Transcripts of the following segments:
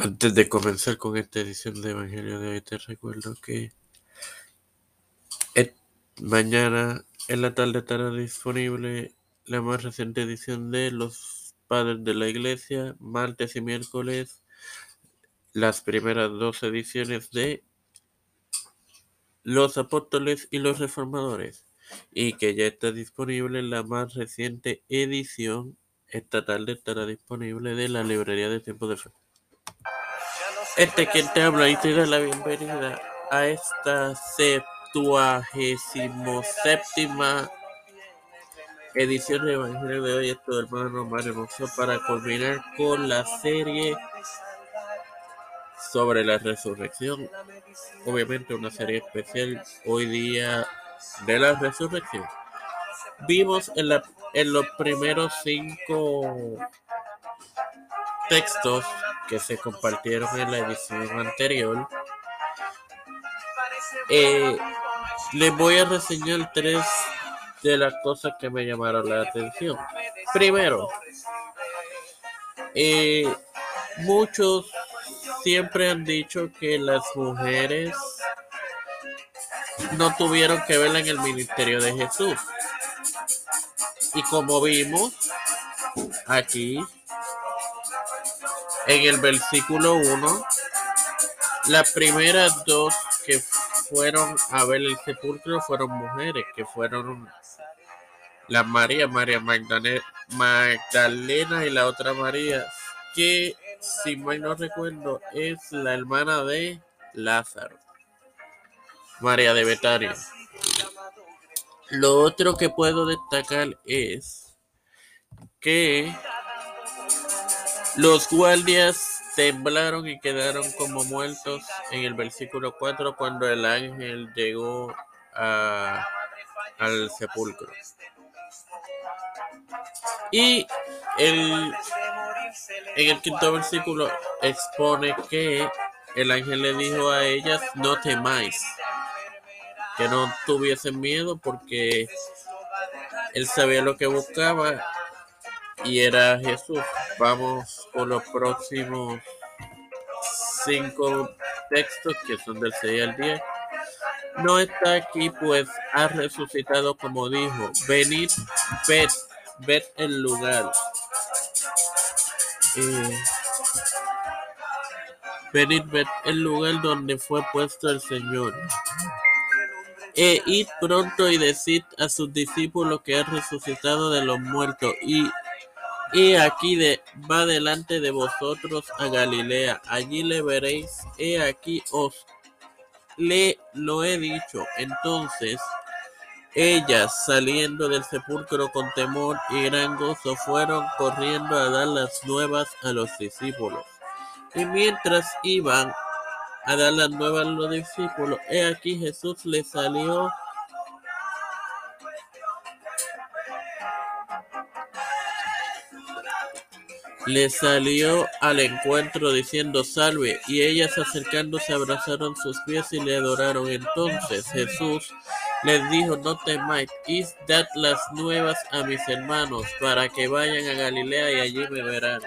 Antes de comenzar con esta edición de Evangelio de hoy, te recuerdo que mañana en la tarde estará disponible la más reciente edición de Los Padres de la Iglesia, martes y miércoles, las primeras dos ediciones de Los Apóstoles y los Reformadores, y que ya está disponible la más reciente edición, esta tarde estará disponible de la Librería de Tiempo de Fe. Este quien te habla y te da la bienvenida a esta septuagésimo séptima edición de Evangelio de hoy. Esto hermano Mario para culminar con la serie sobre la resurrección. Obviamente una serie especial hoy día de la resurrección. Vimos en, en los primeros cinco textos que se compartieron en la edición anterior. Eh, les voy a reseñar tres de las cosas que me llamaron la atención. Primero, eh, muchos siempre han dicho que las mujeres no tuvieron que ver en el ministerio de Jesús. Y como vimos aquí, en el versículo 1, las primeras dos que fueron a ver el sepulcro fueron mujeres, que fueron la María, María Magdalena, y la otra María, que si mal no recuerdo es la hermana de Lázaro, María de Betania. Lo otro que puedo destacar es que los guardias temblaron y quedaron como muertos en el versículo 4 cuando el ángel llegó a, al sepulcro. Y el, en el quinto versículo expone que el ángel le dijo a ellas, no temáis, que no tuviesen miedo porque él sabía lo que buscaba y era Jesús. Vamos con los próximos cinco textos que son del 6 al 10. No está aquí, pues ha resucitado como dijo. Venid, ved, ved el lugar. Eh, venid, ved el lugar donde fue puesto el Señor. E id pronto y decid a sus discípulos que ha resucitado de los muertos y He aquí de, va delante de vosotros a Galilea, allí le veréis, he aquí os le lo he dicho. Entonces ellas, saliendo del sepulcro con temor y gran gozo, fueron corriendo a dar las nuevas a los discípulos. Y mientras iban a dar las nuevas a los discípulos, he aquí Jesús les salió le salió al encuentro diciendo salve, y ellas acercándose abrazaron sus pies y le adoraron. Entonces Jesús les dijo, no temáis, y dad las nuevas a mis hermanos, para que vayan a Galilea y allí me verán.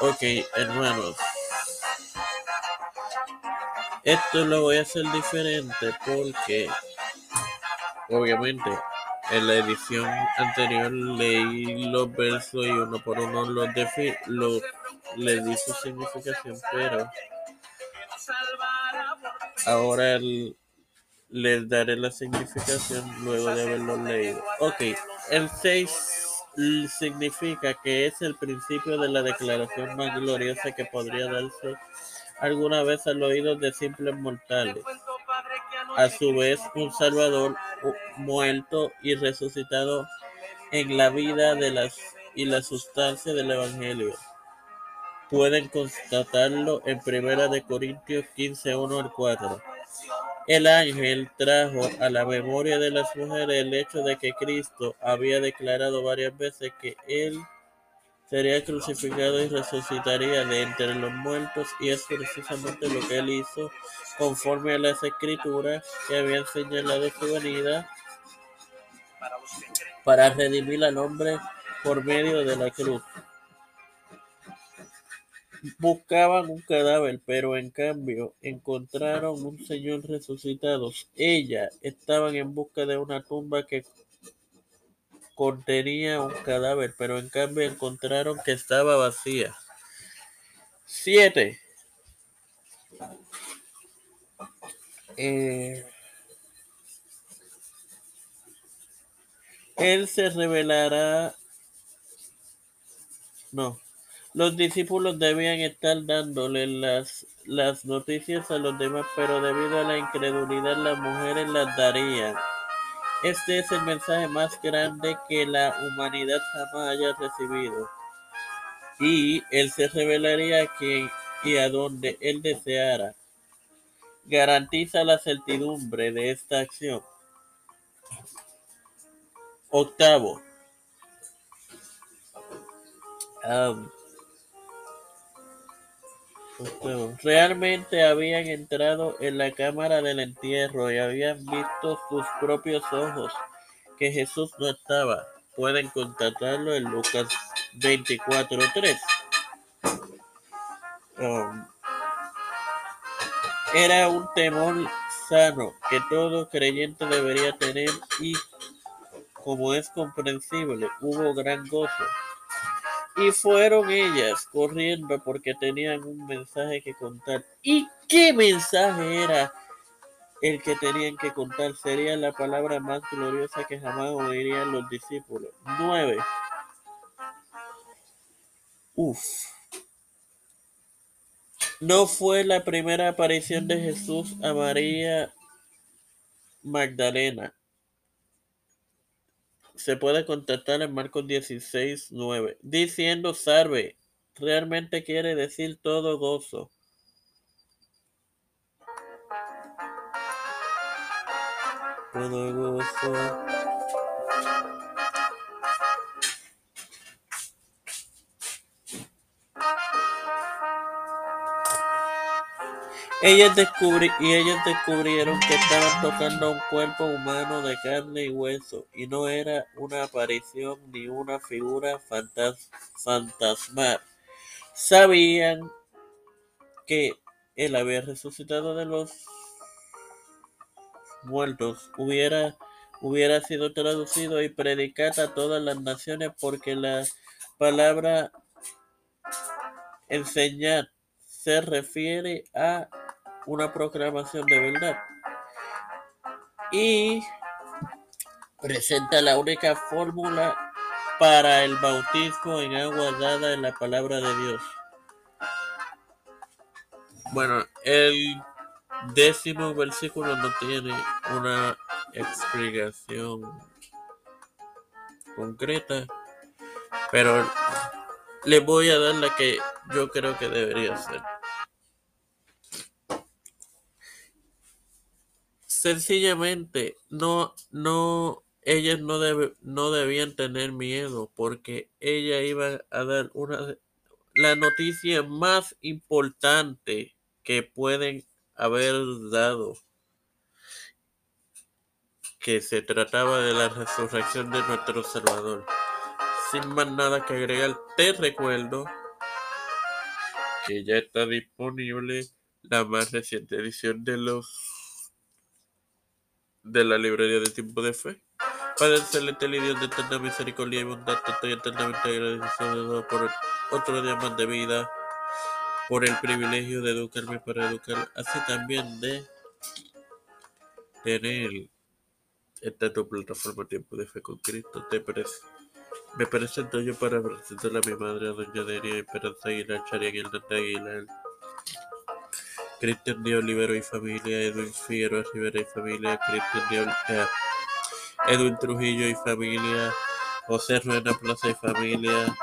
Ok, hermanos. Esto lo voy a hacer diferente porque, obviamente, en la edición anterior leí los versos y uno por uno los, los le di su significación, pero ahora les daré la significación luego de haberlo leído. Ok, el 6 significa que es el principio de la declaración más gloriosa que podría darse alguna vez al oído de simples mortales a su vez un Salvador muerto y resucitado en la vida de las y la sustancia del Evangelio. Pueden constatarlo en Primera de Corintios 15, 1 al 4. El ángel trajo a la memoria de las mujeres el hecho de que Cristo había declarado varias veces que él sería crucificado y resucitaría de entre los muertos y es precisamente lo que él hizo conforme a las escrituras que habían señalado su venida para redimir al hombre por medio de la cruz. buscaban un cadáver, pero en cambio encontraron un señor resucitado. Ella estaban en busca de una tumba que contenía un cadáver, pero en cambio encontraron que estaba vacía. 7. Eh, él se revelará. No. Los discípulos debían estar dándole las, las noticias a los demás, pero debido a la incredulidad las mujeres las darían. Este es el mensaje más grande que la humanidad jamás haya recibido. Y él se revelaría a quien y a donde él deseara. Garantiza la certidumbre de esta acción. Octavo. Realmente habían entrado en la cámara del entierro y habían visto sus propios ojos que Jesús no estaba. Pueden constatarlo en Lucas 24:3. Um, era un temor sano que todo creyente debería tener y, como es comprensible, hubo gran gozo. Y fueron ellas corriendo porque tenían un mensaje que contar. ¿Y qué mensaje era el que tenían que contar? Sería la palabra más gloriosa que jamás oirían los discípulos. Nueve. Uf. No fue la primera aparición de Jesús a María Magdalena se puede contactar en Marcos 16, 9, diciendo salve. Realmente quiere decir todo gozo. Todo gozo. Ellas y ellos descubrieron que estaban tocando un cuerpo humano de carne y hueso, y no era una aparición ni una figura fantasmal. Sabían que él había resucitado de los muertos, hubiera, hubiera sido traducido y predicado a todas las naciones porque la palabra enseñar se refiere a una proclamación de verdad. Y presenta la única fórmula para el bautismo en agua dada en la palabra de Dios. Bueno, el décimo versículo no tiene una explicación concreta, pero le voy a dar la que yo creo que debería ser. Sencillamente, no, no, ellas no, no debían tener miedo porque ella iba a dar una, la noticia más importante que pueden haber dado, que se trataba de la resurrección de nuestro Salvador. Sin más nada que agregar, te recuerdo que ya está disponible la más reciente edición de los de la librería de tiempo de fe. Padre celestial y Dios de eterna misericordia y bondad, estoy eternamente agradecido por otro día más de vida, por el privilegio de educarme para educar, así también de tener esta tu plataforma Tiempo de Fe con Cristo. Te me presento yo para presentar a mi madre, a Doña Deria Esperanza Aguilar, Charian Hernández Aguilar. Cristian Olivero y familia, Edwin Figueroa Rivera y familia, Cristian de eh, Edwin Trujillo y familia, José Rueda Plaza y familia,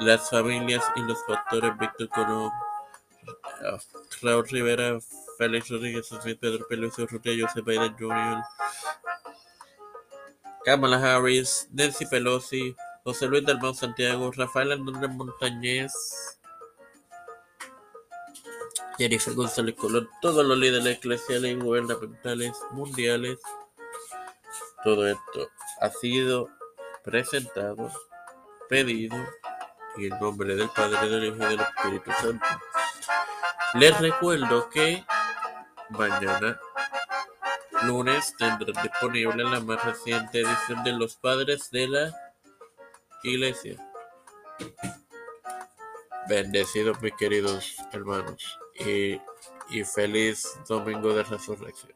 las familias y los factores Víctor Colón, eh, Raúl Rivera, Félix Rodríguez Smith, Pedro Peluso Urrutia, Joseph Biden Jr., Kamala Harris, Nancy Pelosi, José Luis del Santiago, Rafael Hernández Montañez, Jennifer González Colón, todos los líderes eclesiales y gubernamentales mundiales. Todo esto ha sido presentado, pedido y en nombre del Padre, del Hijo y del Espíritu Santo. Les recuerdo que mañana lunes tendrán disponible la más reciente edición de Los Padres de la Iglesia. Bendecidos mis queridos hermanos y feliz domingo de resurrección.